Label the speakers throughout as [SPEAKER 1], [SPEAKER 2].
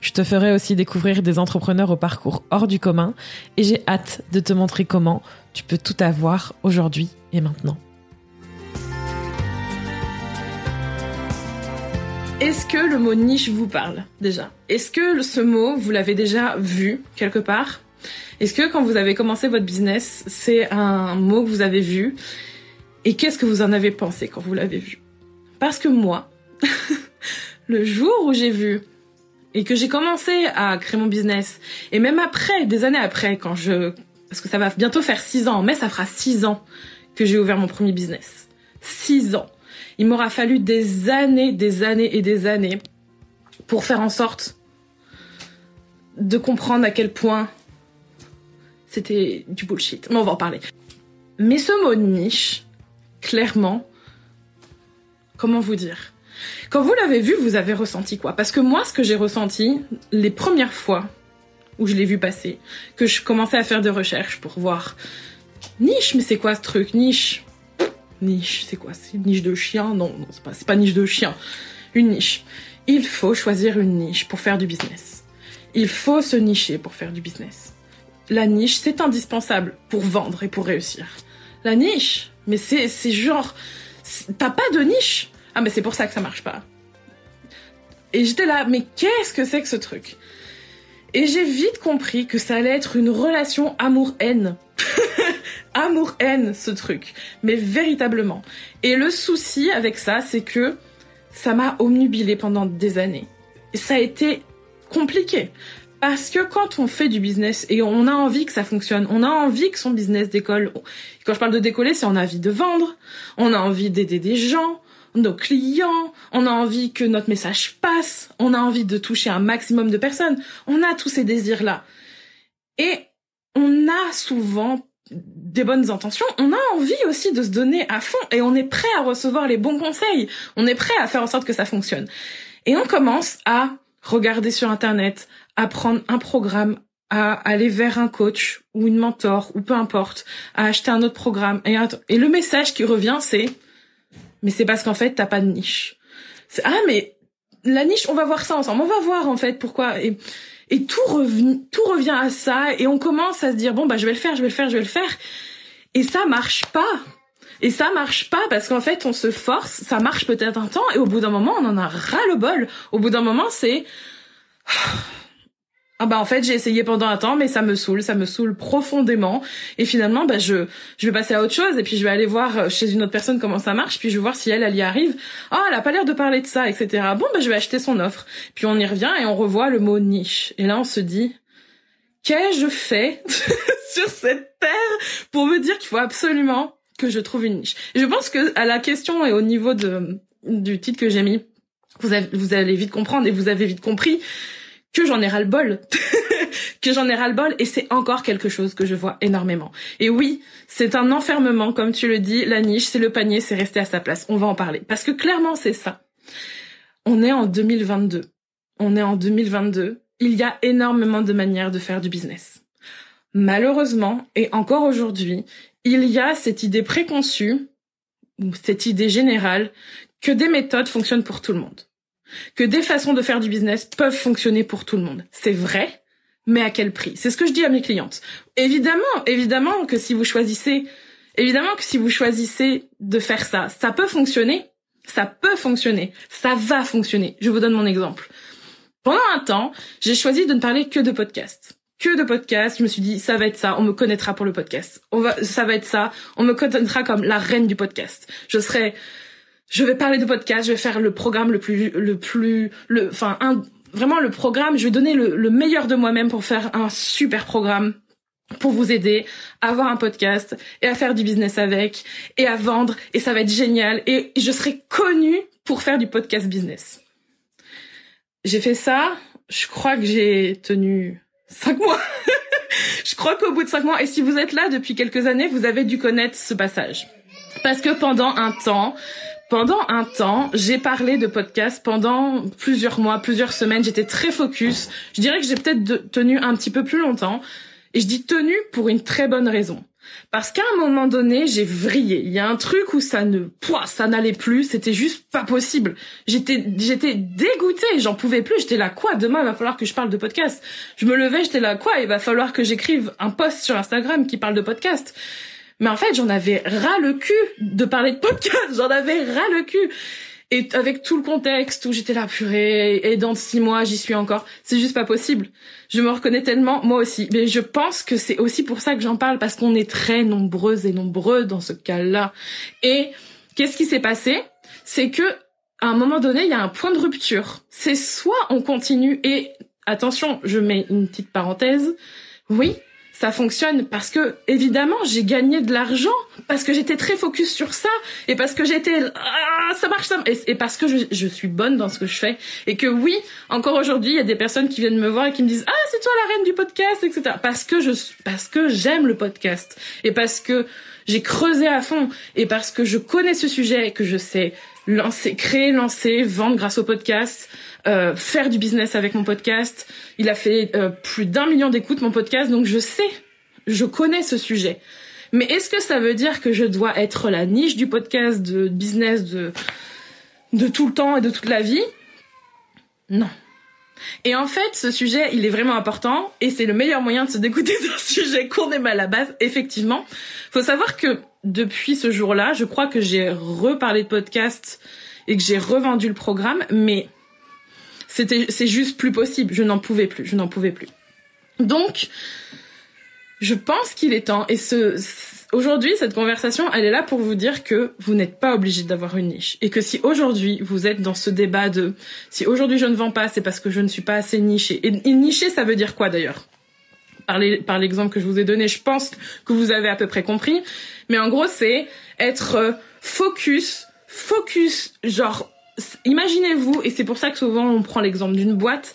[SPEAKER 1] Je te ferai aussi découvrir des entrepreneurs au parcours hors du commun et j'ai hâte de te montrer comment tu peux tout avoir aujourd'hui et maintenant. Est-ce que le mot niche vous parle déjà? Est-ce que ce mot, vous l'avez déjà vu quelque part? Est-ce que quand vous avez commencé votre business, c'est un mot que vous avez vu? Et qu'est-ce que vous en avez pensé quand vous l'avez vu? Parce que moi, le jour où j'ai vu et que j'ai commencé à créer mon business, et même après, des années après, quand je... Parce que ça va bientôt faire six ans, mais ça fera six ans que j'ai ouvert mon premier business. Six ans. Il m'aura fallu des années, des années et des années pour faire en sorte de comprendre à quel point c'était du bullshit. Mais on va en parler. Mais ce mot niche, clairement, comment vous dire? Quand vous l'avez vu, vous avez ressenti quoi? Parce que moi, ce que j'ai ressenti les premières fois où je l'ai vu passer, que je commençais à faire des recherches pour voir niche, mais c'est quoi ce truc? Niche Niche, c'est quoi? C'est une niche de chien? Non, non, c'est pas, pas niche de chien. Une niche. Il faut choisir une niche pour faire du business. Il faut se nicher pour faire du business. La niche, c'est indispensable pour vendre et pour réussir. La niche, mais c'est genre, t'as pas de niche ah, mais c'est pour ça que ça marche pas. Et j'étais là, mais qu'est-ce que c'est que ce truc? Et j'ai vite compris que ça allait être une relation amour-haine. amour-haine, ce truc. Mais véritablement. Et le souci avec ça, c'est que ça m'a omnubilé pendant des années. Et ça a été compliqué. Parce que quand on fait du business et on a envie que ça fonctionne, on a envie que son business décolle. Quand je parle de décoller, c'est on a envie de vendre, on a envie d'aider des gens, nos clients, on a envie que notre message passe, on a envie de toucher un maximum de personnes, on a tous ces désirs-là. Et on a souvent des bonnes intentions, on a envie aussi de se donner à fond et on est prêt à recevoir les bons conseils, on est prêt à faire en sorte que ça fonctionne. Et on commence à regarder sur Internet, à prendre un programme, à aller vers un coach ou une mentor ou peu importe, à acheter un autre programme. Et, et le message qui revient, c'est mais c'est parce qu'en fait t'as pas de niche. Ah mais la niche, on va voir ça ensemble. On va voir en fait pourquoi et et tout revient tout revient à ça et on commence à se dire bon bah je vais le faire, je vais le faire, je vais le faire et ça marche pas. Et ça marche pas parce qu'en fait on se force, ça marche peut-être un temps et au bout d'un moment on en a ras le bol. Au bout d'un moment c'est ah bah en fait j'ai essayé pendant un temps mais ça me saoule, ça me saoule profondément et finalement bah je je vais passer à autre chose et puis je vais aller voir euh, chez une autre personne comment ça marche puis je vais voir si elle elle y arrive. Ah elle a pas l'air de parler de ça etc. Bon bah je vais acheter son offre puis on y revient et on revoit le mot niche et là on se dit qu'ai-je fait sur cette terre pour me dire qu'il faut absolument que je trouve une niche? Et je pense que à la question et au niveau de du titre que j'ai mis vous allez vite comprendre et vous avez vite compris que j'en ai ras le bol, que j'en ai ras le bol, et c'est encore quelque chose que je vois énormément. Et oui, c'est un enfermement, comme tu le dis, la niche, c'est le panier, c'est rester à sa place. On va en parler. Parce que clairement, c'est ça. On est en 2022. On est en 2022. Il y a énormément de manières de faire du business. Malheureusement, et encore aujourd'hui, il y a cette idée préconçue, cette idée générale, que des méthodes fonctionnent pour tout le monde que des façons de faire du business peuvent fonctionner pour tout le monde. C'est vrai, mais à quel prix? C'est ce que je dis à mes clientes. Évidemment, évidemment que si vous choisissez, évidemment que si vous choisissez de faire ça, ça peut fonctionner. Ça peut fonctionner. Ça va fonctionner. Je vous donne mon exemple. Pendant un temps, j'ai choisi de ne parler que de podcasts. Que de podcasts. Je me suis dit, ça va être ça. On me connaîtra pour le podcast. On va, ça va être ça. On me connaîtra comme la reine du podcast. Je serai je vais parler de podcast, je vais faire le programme le plus, le plus, le, enfin, un, vraiment le programme, je vais donner le, le meilleur de moi-même pour faire un super programme pour vous aider à avoir un podcast et à faire du business avec et à vendre et ça va être génial et je serai connue pour faire du podcast business. J'ai fait ça je crois que j'ai tenu cinq mois. je crois qu'au bout de cinq mois, et si vous êtes là depuis quelques années, vous avez dû connaître ce passage. Parce que pendant un temps, pendant un temps, j'ai parlé de podcast pendant plusieurs mois, plusieurs semaines. J'étais très focus. Je dirais que j'ai peut-être tenu un petit peu plus longtemps. Et je dis tenu pour une très bonne raison. Parce qu'à un moment donné, j'ai vrillé. Il y a un truc où ça ne, pouah, ça n'allait plus. C'était juste pas possible. J'étais, j'étais dégoûtée. J'en pouvais plus. J'étais là, quoi? Demain, il va falloir que je parle de podcast. Je me levais, j'étais là, quoi? Il va falloir que j'écrive un post sur Instagram qui parle de podcast. Mais en fait, j'en avais ras le cul de parler de podcast. J'en avais ras le cul. Et avec tout le contexte où j'étais là, purée, et dans six mois, j'y suis encore. C'est juste pas possible. Je me reconnais tellement, moi aussi. Mais je pense que c'est aussi pour ça que j'en parle, parce qu'on est très nombreuses et nombreux dans ce cas-là. Et qu'est-ce qui s'est passé? C'est que, à un moment donné, il y a un point de rupture. C'est soit on continue et, attention, je mets une petite parenthèse. Oui, ça fonctionne parce que évidemment j'ai gagné de l'argent parce que j'étais très focus sur ça et parce que j'étais ah, ça marche ça et, parce que je, je, suis bonne dans ce que je fais. Et que oui encore aujourd'hui il y a des personnes qui viennent me voir et qui me disent ah c'est toi la reine du podcast etc parce que je parce que j'aime le podcast. Et parce que j'ai creusé à fond et parce que je connais ce sujet et que je sais lancer créer lancer vendre grâce au podcast euh, faire du business avec mon podcast. Il a fait euh, plus d'un million d'écoutes mon podcast, donc je sais, je connais ce sujet. Mais est-ce que ça veut dire que je dois être la niche du podcast de business de de tout le temps et de toute la vie? Non. Et en fait, ce sujet, il est vraiment important et c'est le meilleur moyen de se dégoûter d'un sujet qu'on aime à la base, effectivement. Faut savoir que depuis ce jour-là, je crois que j'ai reparlé de podcast et que j'ai revendu le programme, mais c'était, c'est juste plus possible. Je n'en pouvais plus. Je n'en pouvais plus. Donc, je pense qu'il est temps. Et ce, aujourd'hui, cette conversation, elle est là pour vous dire que vous n'êtes pas obligé d'avoir une niche. Et que si aujourd'hui, vous êtes dans ce débat de, si aujourd'hui je ne vends pas, c'est parce que je ne suis pas assez niché. Et, et niché, ça veut dire quoi d'ailleurs? Par, l'exemple que je vous ai donné, je pense que vous avez à peu près compris. Mais en gros, c'est être focus, focus, genre imaginez-vous, et c'est pour ça que souvent on prend l'exemple d'une boîte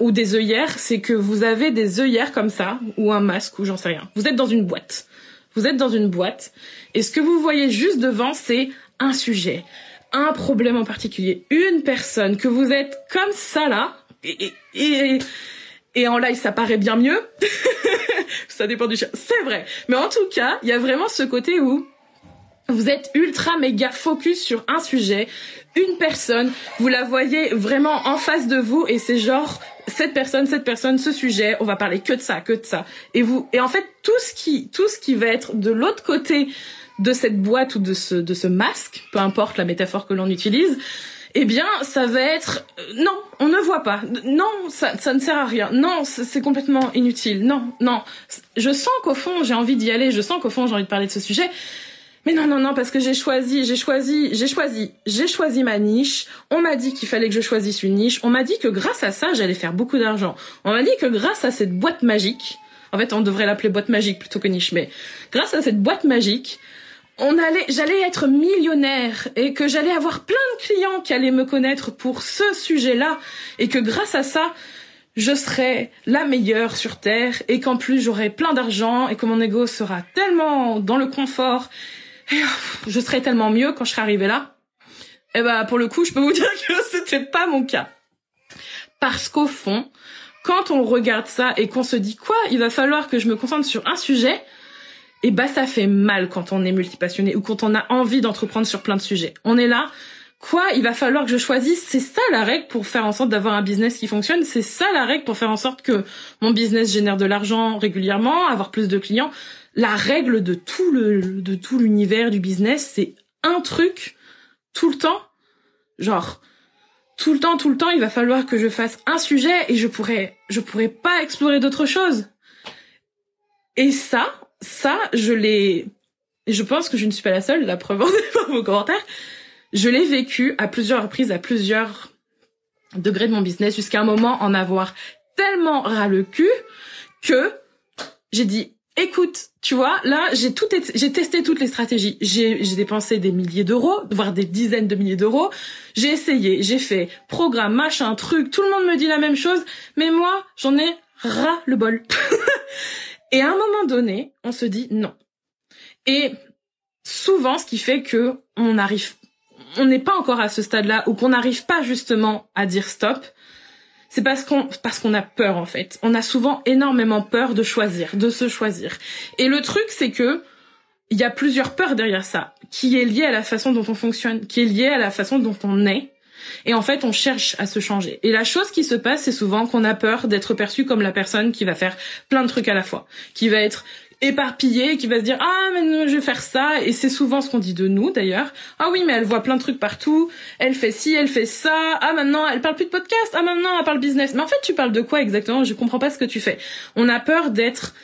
[SPEAKER 1] ou des œillères, c'est que vous avez des œillères comme ça, ou un masque, ou j'en sais rien. Vous êtes dans une boîte. Vous êtes dans une boîte, et ce que vous voyez juste devant, c'est un sujet, un problème en particulier, une personne que vous êtes comme ça là, et, en live ça paraît bien mieux. ça dépend du chien. C'est vrai. Mais en tout cas, il y a vraiment ce côté où vous êtes ultra méga focus sur un sujet, une personne, vous la voyez vraiment en face de vous et c'est genre cette personne, cette personne, ce sujet, on va parler que de ça, que de ça. Et vous et en fait tout ce qui tout ce qui va être de l'autre côté de cette boîte ou de ce de ce masque, peu importe la métaphore que l'on utilise, eh bien, ça va être euh, non, on ne voit pas. Non, ça, ça ne sert à rien. Non, c'est complètement inutile. Non, non. Je sens qu'au fond, j'ai envie d'y aller. Je sens qu'au fond, j'ai envie de parler de ce sujet. Mais non, non, non, parce que j'ai choisi, j'ai choisi, j'ai choisi, j'ai choisi ma niche. On m'a dit qu'il fallait que je choisisse une niche. On m'a dit que grâce à ça, j'allais faire beaucoup d'argent. On m'a dit que grâce à cette boîte magique, en fait, on devrait l'appeler boîte magique plutôt que niche, mais grâce à cette boîte magique, on allait, j'allais être millionnaire et que j'allais avoir plein de clients qui allaient me connaître pour ce sujet-là et que grâce à ça, je serai la meilleure sur Terre et qu'en plus j'aurai plein d'argent et que mon ego sera tellement dans le confort et je serais tellement mieux quand je serais arrivée là. Et eh bah pour le coup, je peux vous dire que c'était pas mon cas. Parce qu'au fond, quand on regarde ça et qu'on se dit quoi, il va falloir que je me concentre sur un sujet, et eh bah ça fait mal quand on est multipassionné ou quand on a envie d'entreprendre sur plein de sujets. On est là, quoi, il va falloir que je choisisse, c'est ça la règle pour faire en sorte d'avoir un business qui fonctionne, c'est ça la règle pour faire en sorte que mon business génère de l'argent régulièrement, avoir plus de clients la règle de tout le de tout l'univers du business, c'est un truc tout le temps. Genre tout le temps, tout le temps, il va falloir que je fasse un sujet et je pourrais je pourrais pas explorer d'autres choses. Et ça, ça, je l'ai et je pense que je ne suis pas la seule, la preuve en est par vos commentaires. Je l'ai vécu à plusieurs reprises, à plusieurs degrés de mon business, jusqu'à un moment en avoir tellement ras le cul que j'ai dit écoute, tu vois, là, j'ai tout, j'ai testé toutes les stratégies. J'ai, dépensé des milliers d'euros, voire des dizaines de milliers d'euros. J'ai essayé, j'ai fait programme, machin, truc. Tout le monde me dit la même chose, mais moi, j'en ai ras le bol. Et à un moment donné, on se dit non. Et souvent, ce qui fait que on arrive, on n'est pas encore à ce stade-là, ou qu'on n'arrive pas justement à dire stop, c'est parce qu'on parce qu'on a peur en fait. On a souvent énormément peur de choisir, de se choisir. Et le truc c'est que il y a plusieurs peurs derrière ça, qui est liée à la façon dont on fonctionne, qui est liée à la façon dont on est. Et en fait, on cherche à se changer. Et la chose qui se passe, c'est souvent qu'on a peur d'être perçu comme la personne qui va faire plein de trucs à la fois, qui va être éparpillé qui va se dire ah mais je vais faire ça. Et c'est souvent ce qu'on dit de nous d'ailleurs. Ah oui mais elle voit plein de trucs partout. Elle fait ci elle fait ça. Ah maintenant elle parle plus de podcast. Ah maintenant elle parle business. Mais en fait tu parles de quoi exactement? Je comprends pas ce que tu fais. On a peur d'être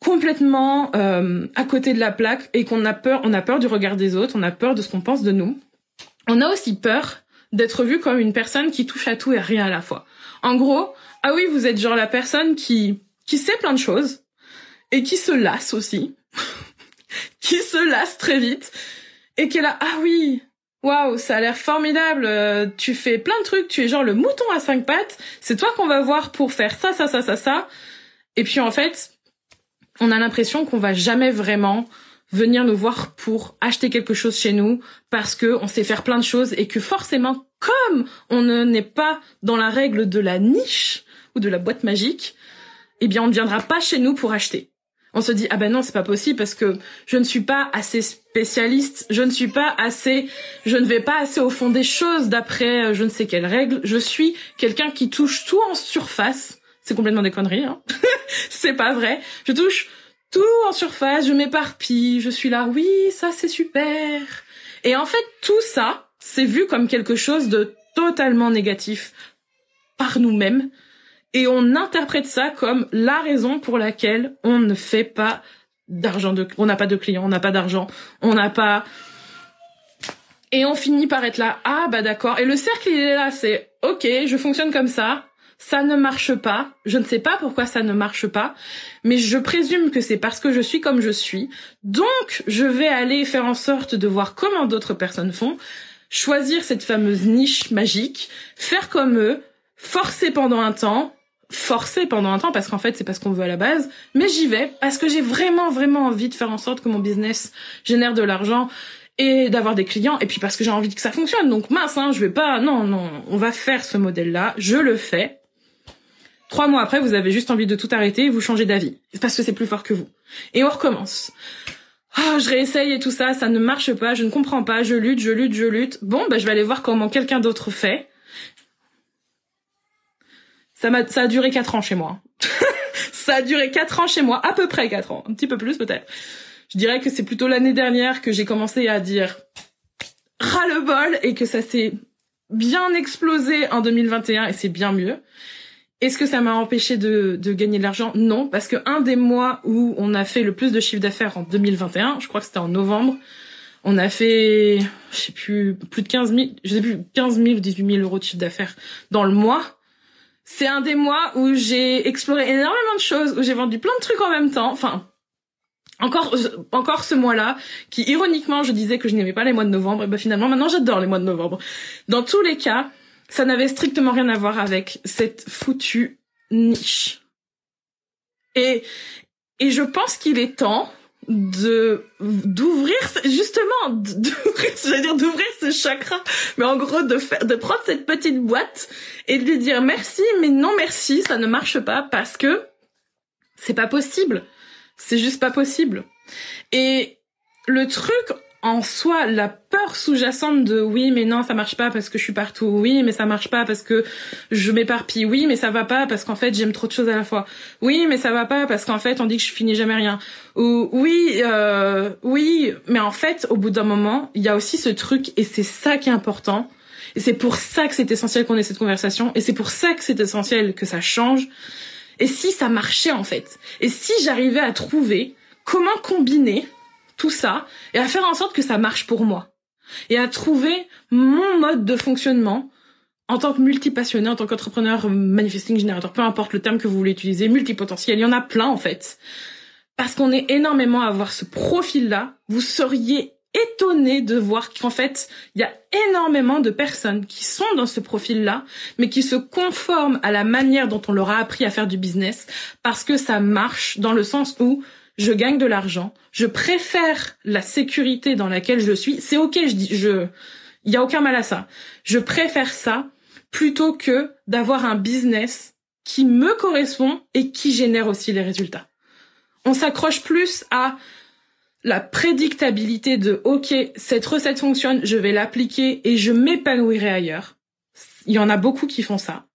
[SPEAKER 1] complètement euh, à côté de la plaque et qu'on a peur on a peur du regard des autres. On a peur de ce qu'on pense de nous. On a aussi peur d'être vu comme une personne qui touche à tout et rien à la fois. En gros ah oui vous êtes genre la personne qui qui sait plein de choses et qui se lasse aussi, qui se lasse très vite. Et qui est là, ah oui, waouh, ça a l'air formidable, euh, tu fais plein de trucs, tu es genre le mouton à cinq pattes, c'est toi qu'on va voir pour faire ça, ça, ça, ça, ça. Et puis en fait, on a l'impression qu'on va jamais vraiment venir nous voir pour acheter quelque chose chez nous parce que on sait faire plein de choses et que forcément, comme on n'est pas dans la règle de la niche ou de la boîte magique, eh bien on ne viendra pas chez nous pour acheter on se dit ah ben non c'est pas possible parce que je ne suis pas assez spécialiste, je ne suis pas assez, je ne vais pas assez au fond des choses d'après euh, je ne sais quelles règles. Je suis quelqu'un qui touche tout en surface. C'est complètement des conneries, hein. c'est pas vrai. Je touche tout en surface, je m'éparpille, je suis là, oui, ça c'est super. Et en fait, tout ça, c'est vu comme quelque chose de totalement négatif par nous-mêmes et on interprète ça comme la raison pour laquelle on ne fait pas d'argent de on n'a pas de clients, on n'a pas d'argent, on n'a pas et on finit par être là. Ah bah d'accord. Et le cercle il est là c'est OK, je fonctionne comme ça, ça ne marche pas, je ne sais pas pourquoi ça ne marche pas, mais je présume que c'est parce que je suis comme je suis. Donc je vais aller faire en sorte de voir comment d'autres personnes font, choisir cette fameuse niche magique, faire comme eux, forcer pendant un temps forcé pendant un temps parce qu'en fait c'est pas ce qu'on veut à la base. Mais j'y vais parce que j'ai vraiment vraiment envie de faire en sorte que mon business génère de l'argent et d'avoir des clients et puis parce que j'ai envie que ça fonctionne. Donc mince hein je vais pas non non on va faire ce modèle là je le fais. Trois mois après vous avez juste envie de tout arrêter et vous changez d'avis parce que c'est plus fort que vous. Et on recommence. Ah, je réessaye et tout ça, ça ne marche pas, je ne comprends pas, je lutte, je lutte, je lutte. Bon, bah, je vais aller voir comment quelqu'un d'autre fait. Ça m'a, ça a duré quatre ans chez moi. ça a duré quatre ans chez moi, à peu près quatre ans, un petit peu plus peut-être. Je dirais que c'est plutôt l'année dernière que j'ai commencé à dire ras le bol et que ça s'est bien explosé en 2021 et c'est bien mieux. Est-ce que ça m'a empêché de, de gagner de l'argent? Non, parce que un des mois où on a fait le plus de chiffre d'affaires en 2021, je crois que c'était en novembre, on a fait, je sais plus, plus de 15 000, je sais plus, 15 000 ou 18 000 euros de chiffre d'affaires dans le mois c'est un des mois où j'ai exploré énormément de choses, où j'ai vendu plein de trucs en même temps. Enfin, encore, encore ce mois-là, qui ironiquement, je disais que je n'aimais pas les mois de novembre, et ben finalement, maintenant, j'adore les mois de novembre. Dans tous les cas, ça n'avait strictement rien à voir avec cette foutue niche. Et, et je pense qu'il est temps de d'ouvrir justement d'ouvrir j'allais dire d'ouvrir ce chakra mais en gros de faire de prendre cette petite boîte et de lui dire merci mais non merci ça ne marche pas parce que c'est pas possible. C'est juste pas possible. Et le truc en soi la peur sous-jacente de oui mais non ça marche pas parce que je suis partout oui mais ça marche pas parce que je m'éparpille oui mais ça va pas parce qu'en fait j'aime trop de choses à la fois oui mais ça va pas parce qu'en fait on dit que je finis jamais rien ou oui euh, oui mais en fait au bout d'un moment il y a aussi ce truc et c'est ça qui est important. Et c'est pour ça que c'est essentiel qu'on ait cette conversation et c'est pour ça que c'est essentiel que ça change. Et si ça marchait en fait? Et si j'arrivais à trouver comment combiner tout ça et à faire en sorte que ça marche pour moi et à trouver mon mode de fonctionnement en tant que multipassionné, en tant qu'entrepreneur, manifesting générateur, peu importe le terme que vous voulez utiliser, multipotentiel, il y en a plein en fait. parce qu'on est énormément à avoir ce profil-là, vous seriez étonné de voir qu'en fait, il y a énormément de personnes qui sont dans ce profil-là, mais qui se conforment à la manière dont on leur a appris à faire du business parce que ça marche dans le sens où je gagne de l'argent, je préfère la sécurité dans laquelle je suis. C'est ok, je dis, je, il y a aucun mal à ça. Je préfère ça plutôt que d'avoir un business qui me correspond et qui génère aussi les résultats. On s'accroche plus à la prédictabilité de OK, cette recette fonctionne, je vais l'appliquer et je m'épanouirai ailleurs. Il y en a beaucoup qui font ça.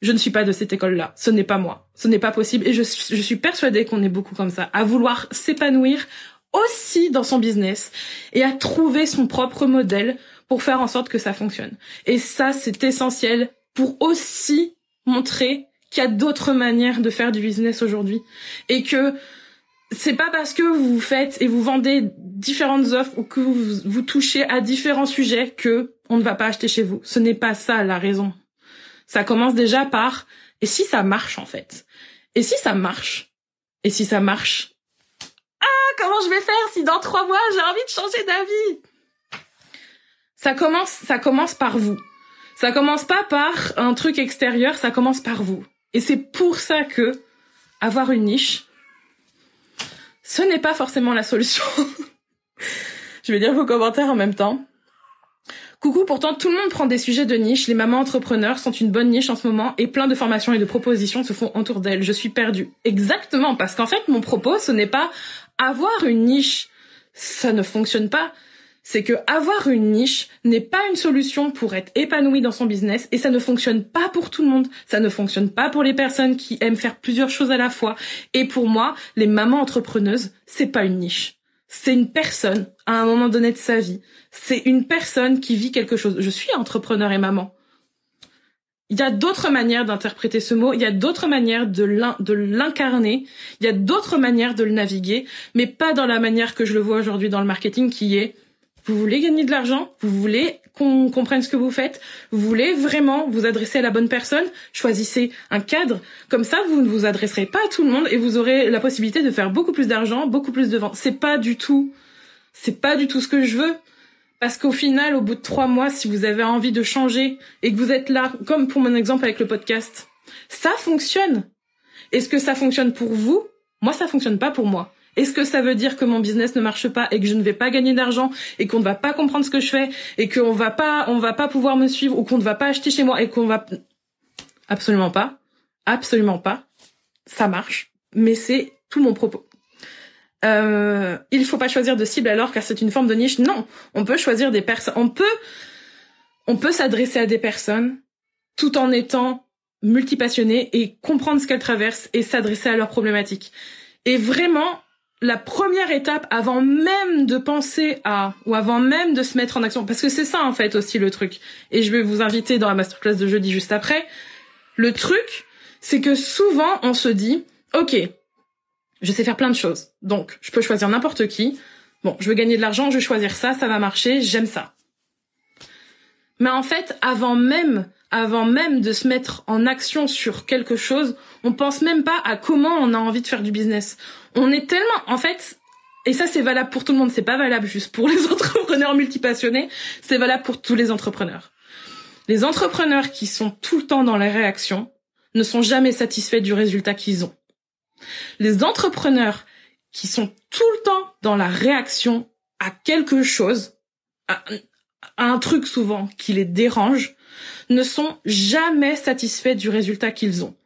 [SPEAKER 1] Je ne suis pas de cette école-là. Ce n'est pas moi. Ce n'est pas possible. Et je, suis persuadée qu'on est beaucoup comme ça, à vouloir s'épanouir aussi dans son business et à trouver son propre modèle pour faire en sorte que ça fonctionne. Et ça, c'est essentiel pour aussi montrer qu'il y a d'autres manières de faire du business aujourd'hui et que c'est pas parce que vous faites et vous vendez différentes offres ou que vous, vous touchez à différents sujets que on ne va pas acheter chez vous. Ce n'est pas ça la raison. Ça commence déjà par et si ça marche en fait? Et si ça marche? Et si ça marche? Ah, comment je vais faire si dans trois mois j'ai envie de changer d'avis? Ça commence, ça commence par vous. Ça commence pas par un truc extérieur, ça commence par vous. Et c'est pour ça que avoir une niche, ce n'est pas forcément la solution. je vais lire vos commentaires en même temps. Coucou, pourtant tout le monde prend des sujets de niche. Les mamans entrepreneurs sont une bonne niche en ce moment et plein de formations et de propositions se font autour d'elles. Je suis perdue. Exactement, parce qu'en fait mon propos ce n'est pas avoir une niche. Ça ne fonctionne pas. C'est que avoir une niche n'est pas une solution pour être épanoui dans son business et ça ne fonctionne pas pour tout le monde. Ça ne fonctionne pas pour les personnes qui aiment faire plusieurs choses à la fois. Et pour moi, les mamans entrepreneuses, c'est pas une niche c'est une personne à un moment donné de sa vie. C'est une personne qui vit quelque chose. Je suis entrepreneur et maman. Il y a d'autres manières d'interpréter ce mot, il y a d'autres manières de l'incarner, il y a d'autres manières de le naviguer, mais pas dans la manière que je le vois aujourd'hui dans le marketing qui est vous voulez gagner de l'argent Vous voulez qu'on comprenne ce que vous faites Vous voulez vraiment vous adresser à la bonne personne Choisissez un cadre. Comme ça, vous ne vous adresserez pas à tout le monde et vous aurez la possibilité de faire beaucoup plus d'argent, beaucoup plus de ventes. C'est pas du tout, c'est pas du tout ce que je veux. Parce qu'au final, au bout de trois mois, si vous avez envie de changer et que vous êtes là, comme pour mon exemple avec le podcast, ça fonctionne. Est-ce que ça fonctionne pour vous? Moi, ça fonctionne pas pour moi. Est-ce que ça veut dire que mon business ne marche pas et que je ne vais pas gagner d'argent et qu'on ne va pas comprendre ce que je fais et qu'on va pas, on va pas pouvoir me suivre ou qu'on ne va pas acheter chez moi et qu'on va absolument pas, absolument pas. Ça marche, mais c'est tout mon propos. Euh, il faut pas choisir de cible alors car c'est une forme de niche. Non, on peut choisir des personnes. On peut, on peut s'adresser à des personnes tout en étant multipassionné et comprendre ce qu'elles traversent et s'adresser à leurs problématiques. Et vraiment, la première étape avant même de penser à ou avant même de se mettre en action parce que c'est ça en fait aussi le truc. Et je vais vous inviter dans la masterclass de jeudi juste après. Le truc c'est que souvent on se dit OK je sais faire plein de choses. Donc je peux choisir n'importe qui. Bon je veux gagner de l'argent je vais choisir ça ça va marcher j'aime ça. Mais en fait avant même avant même de se mettre en action sur quelque chose, on pense même pas à comment on a envie de faire du business. On est tellement, en fait, et ça c'est valable pour tout le monde, c'est pas valable juste pour les entrepreneurs multipassionnés, c'est valable pour tous les entrepreneurs. Les entrepreneurs qui sont tout le temps dans la réaction ne sont jamais satisfaits du résultat qu'ils ont. Les entrepreneurs qui sont tout le temps dans la réaction à quelque chose, à, un truc souvent qui les dérange, ne sont jamais satisfaits du résultat qu'ils ont.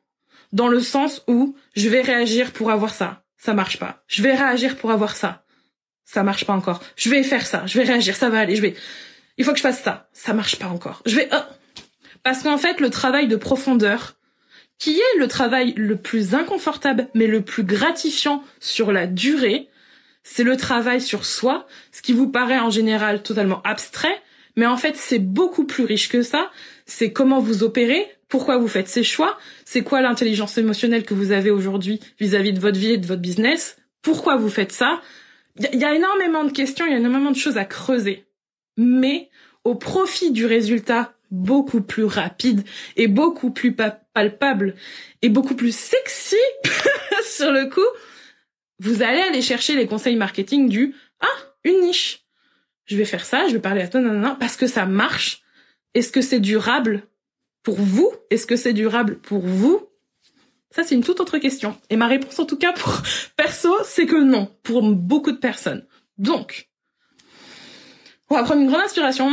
[SPEAKER 1] Dans le sens où je vais réagir pour avoir ça, ça marche pas. Je vais réagir pour avoir ça, ça marche pas encore. Je vais faire ça, je vais réagir, ça va aller, je vais. Il faut que je fasse ça, ça marche pas encore. Je vais. Oh. Parce qu'en fait, le travail de profondeur, qui est le travail le plus inconfortable mais le plus gratifiant sur la durée, c'est le travail sur soi, ce qui vous paraît en général totalement abstrait, mais en fait c'est beaucoup plus riche que ça c'est comment vous opérez, pourquoi vous faites ces choix, c'est quoi l'intelligence émotionnelle que vous avez aujourd'hui vis-à-vis de votre vie et de votre business, pourquoi vous faites ça. Il y, a énormément de questions, il y a énormément de choses à creuser, mais au profit du résultat beaucoup plus rapide et beaucoup plus palpable et beaucoup plus sexy sur le coup, Vous allez aller chercher les conseils marketing du ah une niche. Je vais faire ça, je vais parler à toi, non, parce que ça marche. Est-ce que c'est durable? Pour vous? Est-ce que c'est durable pour vous? Ça, c'est une toute autre question. Et ma réponse, en tout cas, pour perso, c'est que non, pour beaucoup de personnes. Donc, on va prendre une grande inspiration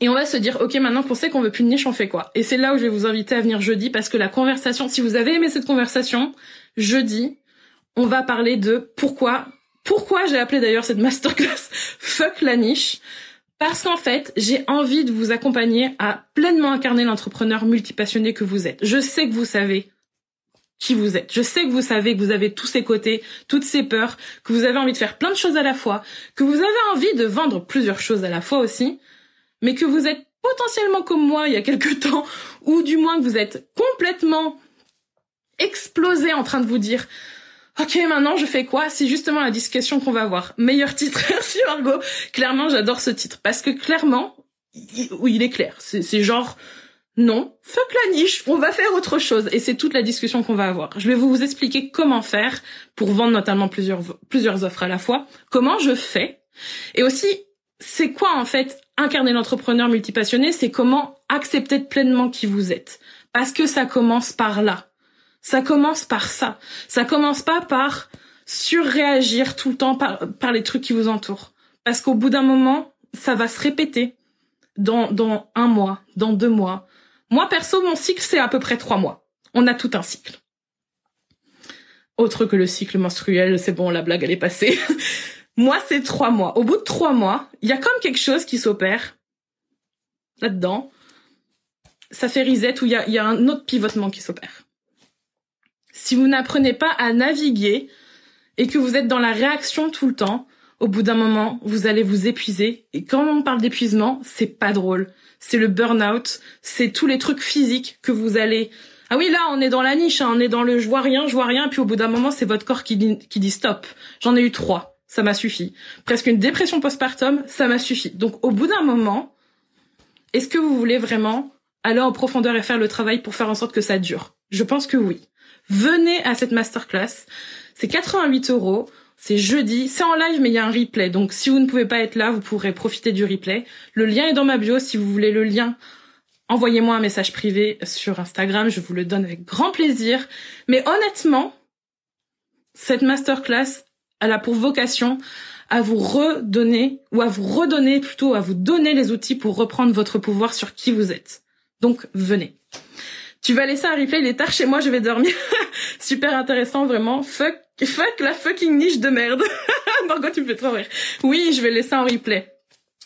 [SPEAKER 1] et on va se dire, ok, maintenant qu'on sait qu'on veut plus de niche, on fait quoi? Et c'est là où je vais vous inviter à venir jeudi parce que la conversation, si vous avez aimé cette conversation, jeudi, on va parler de pourquoi, pourquoi j'ai appelé d'ailleurs cette masterclass Fuck la niche. Parce qu'en fait, j'ai envie de vous accompagner à pleinement incarner l'entrepreneur multipassionné que vous êtes. Je sais que vous savez qui vous êtes. Je sais que vous savez que vous avez tous ces côtés, toutes ces peurs, que vous avez envie de faire plein de choses à la fois, que vous avez envie de vendre plusieurs choses à la fois aussi, mais que vous êtes potentiellement comme moi il y a quelque temps, ou du moins que vous êtes complètement explosé en train de vous dire Ok, maintenant je fais quoi C'est justement la discussion qu'on va avoir. Meilleur titre, merci Margot. Clairement, j'adore ce titre parce que clairement, oui, il est clair. C'est genre non, fuck la niche, on va faire autre chose. Et c'est toute la discussion qu'on va avoir. Je vais vous expliquer comment faire pour vendre notamment plusieurs, plusieurs offres à la fois, comment je fais, et aussi, c'est quoi en fait incarner l'entrepreneur multipassionné, c'est comment accepter pleinement qui vous êtes. Parce que ça commence par là. Ça commence par ça. Ça commence pas par surréagir tout le temps par, par les trucs qui vous entourent. Parce qu'au bout d'un moment, ça va se répéter dans, dans un mois, dans deux mois, moi, perso, mon cycle, c'est à peu près trois mois. On a tout un cycle. Autre que le cycle menstruel, c'est bon, la blague, elle est passée. Moi, c'est trois mois. Au bout de trois mois, il y a comme quelque chose qui s'opère là-dedans. Ça fait reset où il y a un autre pivotement qui s'opère. Si vous n'apprenez pas à naviguer et que vous êtes dans la réaction tout le temps, au bout d'un moment, vous allez vous épuiser. Et quand on parle d'épuisement, c'est pas drôle c'est le burn-out, c'est tous les trucs physiques que vous allez... Ah oui, là, on est dans la niche, hein, on est dans le je vois rien, je vois rien, puis au bout d'un moment, c'est votre corps qui dit, qui dit stop. J'en ai eu trois, ça m'a suffi. Presque une dépression postpartum, ça m'a suffi. Donc au bout d'un moment, est-ce que vous voulez vraiment aller en profondeur et faire le travail pour faire en sorte que ça dure? Je pense que oui. Venez à cette masterclass. C'est 88 euros. C'est jeudi, c'est en live mais il y a un replay. Donc si vous ne pouvez pas être là, vous pourrez profiter du replay. Le lien est dans ma bio si vous voulez le lien. Envoyez-moi un message privé sur Instagram, je vous le donne avec grand plaisir. Mais honnêtement, cette masterclass, elle a pour vocation à vous redonner, ou à vous redonner plutôt, à vous donner les outils pour reprendre votre pouvoir sur qui vous êtes. Donc venez. Tu vas laisser un replay, il est tard chez moi, je vais dormir. Super intéressant, vraiment. Fuck Fuck la fucking niche de merde. Margot, tu me fais trop rire. Oui, je vais laisser en replay.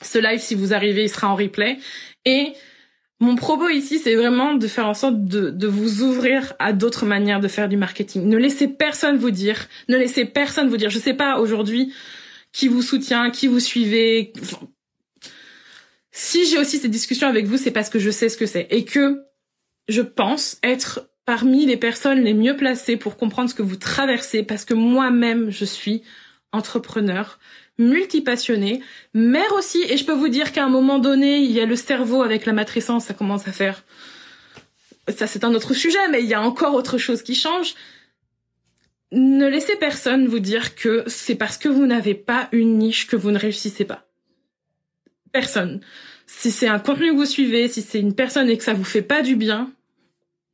[SPEAKER 1] Ce live, si vous arrivez, il sera en replay. Et mon propos ici, c'est vraiment de faire en sorte de, de vous ouvrir à d'autres manières de faire du marketing. Ne laissez personne vous dire, ne laissez personne vous dire, je sais pas aujourd'hui qui vous soutient, qui vous suivez. Si j'ai aussi cette discussion avec vous, c'est parce que je sais ce que c'est et que je pense être parmi les personnes les mieux placées pour comprendre ce que vous traversez parce que moi-même je suis entrepreneur, multipassionné, mère aussi et je peux vous dire qu'à un moment donné, il y a le cerveau avec la matrescence, ça commence à faire ça c'est un autre sujet mais il y a encore autre chose qui change. Ne laissez personne vous dire que c'est parce que vous n'avez pas une niche que vous ne réussissez pas. Personne. Si c'est un contenu que vous suivez, si c'est une personne et que ça vous fait pas du bien,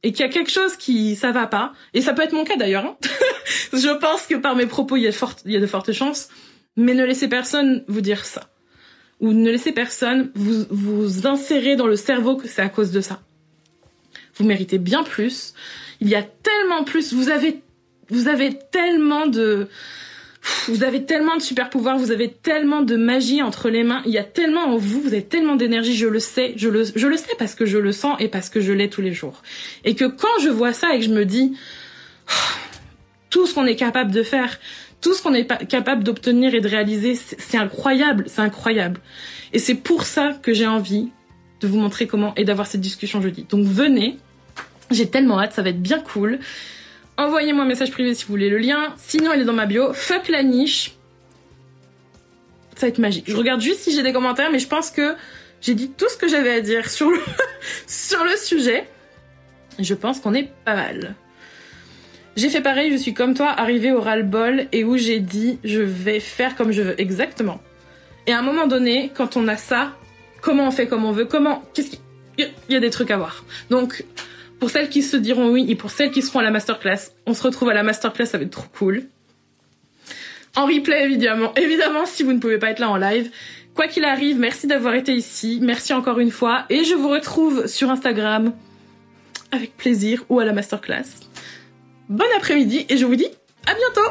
[SPEAKER 1] et qu'il y a quelque chose qui ça va pas et ça peut être mon cas d'ailleurs hein. je pense que par mes propos il y a y a de fortes chances mais ne laissez personne vous dire ça. Ou ne laissez personne vous vous insérer dans le cerveau que c'est à cause de ça. Vous méritez bien plus. Il y a tellement plus. Vous avez vous avez tellement de vous avez tellement de super pouvoirs, vous avez tellement de magie entre les mains, il y a tellement en vous, vous avez tellement d'énergie, je le sais, je le, je le sais parce que je le sens et parce que je l'ai tous les jours. Et que quand je vois ça et que je me dis, tout ce qu'on est capable de faire, tout ce qu'on est capable d'obtenir et de réaliser, c'est incroyable, c'est incroyable. Et c'est pour ça que j'ai envie de vous montrer comment et d'avoir cette discussion jeudi. Donc venez, j'ai tellement hâte, ça va être bien cool. Envoyez-moi un message privé si vous voulez le lien. Sinon, il est dans ma bio. Fuck la niche. Ça va être magique. Je regarde juste si j'ai des commentaires, mais je pense que j'ai dit tout ce que j'avais à dire sur le, sujet. Je pense qu'on est pas mal. J'ai fait pareil, je suis comme toi, arrivée au ras-le-bol et où j'ai dit je vais faire comme je veux, exactement. Et à un moment donné, quand on a ça, comment on fait comme on veut, comment, qu'est-ce qu'il y a des trucs à voir. Donc, pour celles qui se diront oui et pour celles qui seront à la masterclass, on se retrouve à la masterclass, ça va être trop cool. En replay, évidemment. Évidemment, si vous ne pouvez pas être là en live. Quoi qu'il arrive, merci d'avoir été ici. Merci encore une fois. Et je vous retrouve sur Instagram avec plaisir ou à la masterclass. Bon après-midi et je vous dis à bientôt